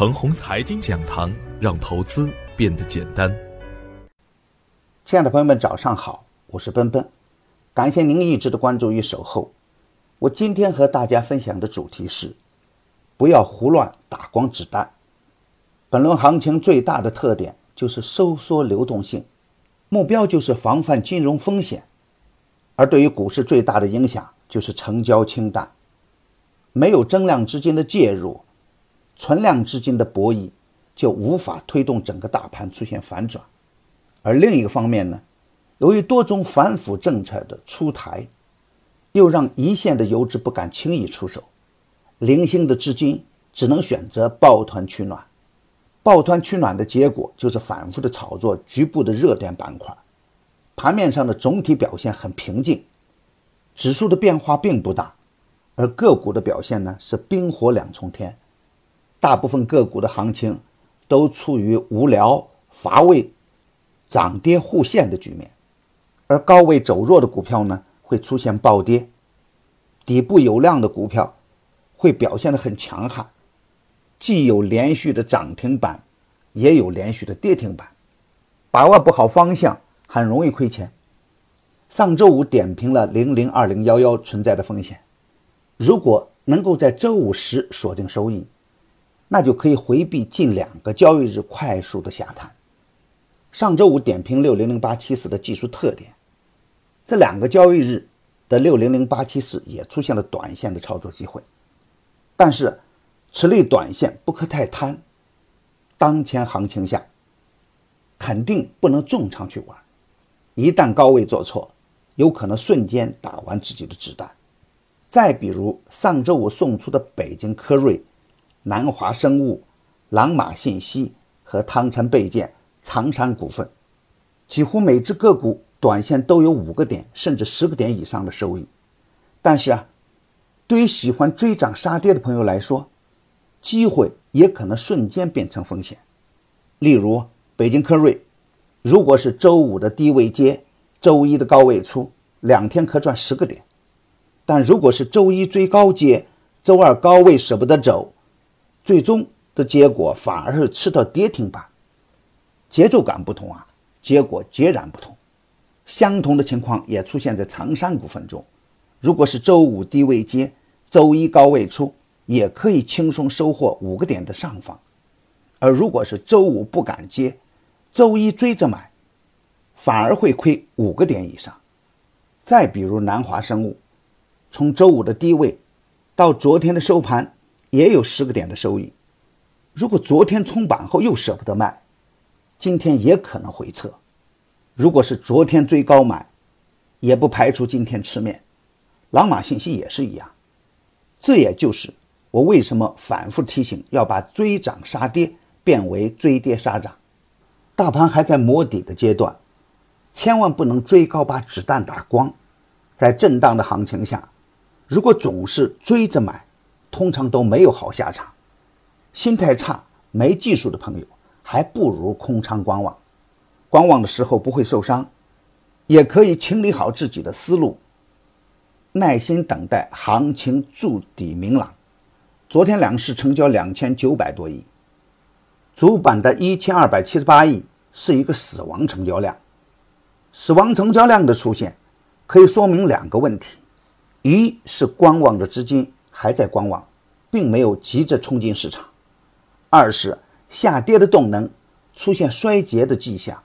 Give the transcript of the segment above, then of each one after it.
程红财经讲堂，让投资变得简单。亲爱的朋友们，早上好，我是奔奔，感谢您一直的关注与守候。我今天和大家分享的主题是：不要胡乱打光子弹。本轮行情最大的特点就是收缩流动性，目标就是防范金融风险。而对于股市最大的影响就是成交清淡，没有增量资金的介入。存量资金的博弈就无法推动整个大盘出现反转，而另一个方面呢，由于多种反腐政策的出台，又让一线的游资不敢轻易出手，零星的资金只能选择抱团取暖。抱团取暖的结果就是反复的炒作局部的热点板块，盘面上的总体表现很平静，指数的变化并不大，而个股的表现呢是冰火两重天。大部分个股的行情都处于无聊乏味、涨跌互现的局面，而高位走弱的股票呢，会出现暴跌；底部有量的股票会表现得很强悍，既有连续的涨停板，也有连续的跌停板。把握不好方向，很容易亏钱。上周五点评了零零二零幺幺存在的风险，如果能够在周五时锁定收益。那就可以回避近两个交易日快速的下探。上周五点评六零零八七四的技术特点，这两个交易日的六零零八七四也出现了短线的操作机会，但是此类短线不可太贪。当前行情下，肯定不能重仓去玩，一旦高位做错，有可能瞬间打完自己的子弹。再比如上周五送出的北京科瑞。南华生物、朗玛信息和汤臣倍健、长山股份，几乎每只个股短线都有五个点甚至十个点以上的收益。但是啊，对于喜欢追涨杀跌的朋友来说，机会也可能瞬间变成风险。例如北京科瑞，如果是周五的低位接，周一的高位出，两天可赚十个点；但如果是周一追高接，周二高位舍不得走。最终的结果反而是吃到跌停板，节奏感不同啊，结果截然不同。相同的情况也出现在长山股份中，如果是周五低位接，周一高位出，也可以轻松收获五个点的上方；而如果是周五不敢接，周一追着买，反而会亏五个点以上。再比如南华生物，从周五的低位到昨天的收盘。也有十个点的收益。如果昨天冲板后又舍不得卖，今天也可能回撤。如果是昨天追高买，也不排除今天吃面。朗玛信息也是一样。这也就是我为什么反复提醒要把追涨杀跌变为追跌杀涨。大盘还在摸底的阶段，千万不能追高把子弹打光。在震荡的行情下，如果总是追着买，通常都没有好下场，心态差、没技术的朋友，还不如空仓观望。观望的时候不会受伤，也可以清理好自己的思路，耐心等待行情筑底明朗。昨天两市成交两千九百多亿，主板的一千二百七十八亿是一个死亡成交量。死亡成交量的出现，可以说明两个问题：一是观望的资金。还在观望，并没有急着冲进市场。二是下跌的动能出现衰竭的迹象，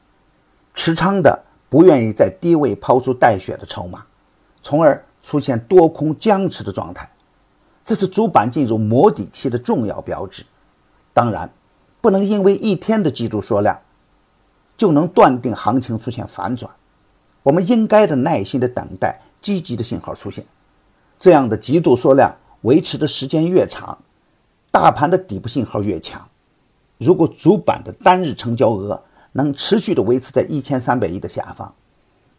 持仓的不愿意在低位抛出带血的筹码，从而出现多空僵持的状态。这是主板进入磨底期的重要标志。当然，不能因为一天的季度缩量就能断定行情出现反转。我们应该的耐心的等待积极的信号出现。这样的极度缩量。维持的时间越长，大盘的底部信号越强。如果主板的单日成交额能持续的维持在一千三百亿的下方，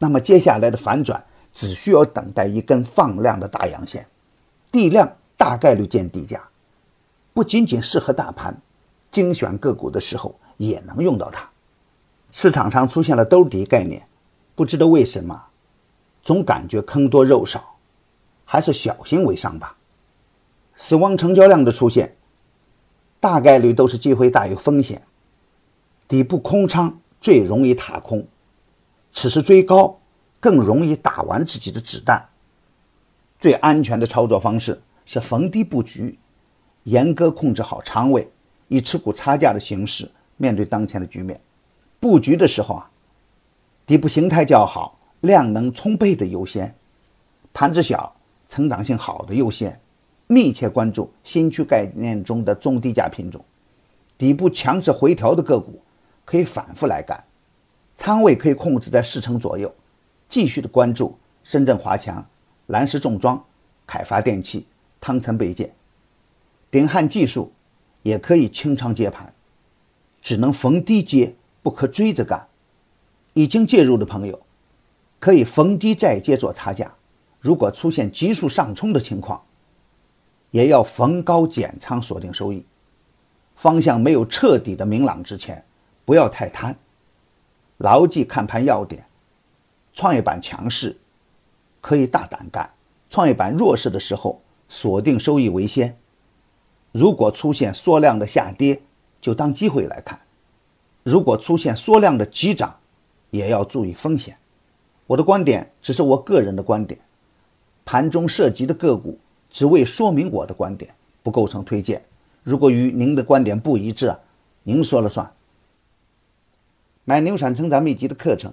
那么接下来的反转只需要等待一根放量的大阳线，地量大概率见地价。不仅仅适合大盘，精选个股的时候也能用到它。市场上出现了兜底概念，不知道为什么，总感觉坑多肉少，还是小心为上吧。死亡成交量的出现，大概率都是机会大于风险。底部空仓最容易踏空，此时追高更容易打完自己的子弹。最安全的操作方式是逢低布局，严格控制好仓位，以持股差价的形式面对当前的局面。布局的时候啊，底部形态较好、量能充沛的优先，盘子小、成长性好的优先。密切关注新区概念中的中低价品种，底部强势回调的个股可以反复来干，仓位可以控制在四成左右。继续的关注深圳华强、蓝石重装、凯发电器、汤臣倍健、鼎汉技术，也可以清仓接盘，只能逢低接，不可追着干。已经介入的朋友，可以逢低再接做差价。如果出现急速上冲的情况，也要逢高减仓锁定收益，方向没有彻底的明朗之前，不要太贪，牢记看盘要点。创业板强势，可以大胆干；创业板弱势的时候，锁定收益为先。如果出现缩量的下跌，就当机会来看；如果出现缩量的急涨，也要注意风险。我的观点只是我个人的观点，盘中涉及的个股。只为说明我的观点，不构成推荐。如果与您的观点不一致，您说了算。买牛产成长秘籍的课程，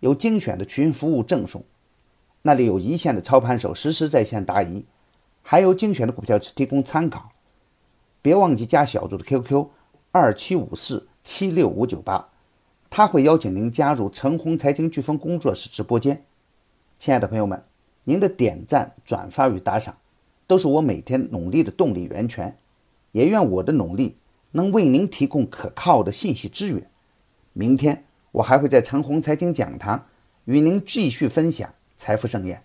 有精选的群服务赠送，那里有一线的操盘手实时在线答疑，还有精选的股票提供参考。别忘记加小组的 QQ 二七五四七六五九八，他会邀请您加入陈红财经飓风工作室直播间。亲爱的朋友们，您的点赞、转发与打赏。都是我每天努力的动力源泉，也愿我的努力能为您提供可靠的信息资源。明天我还会在陈红财经讲堂与您继续分享财富盛宴。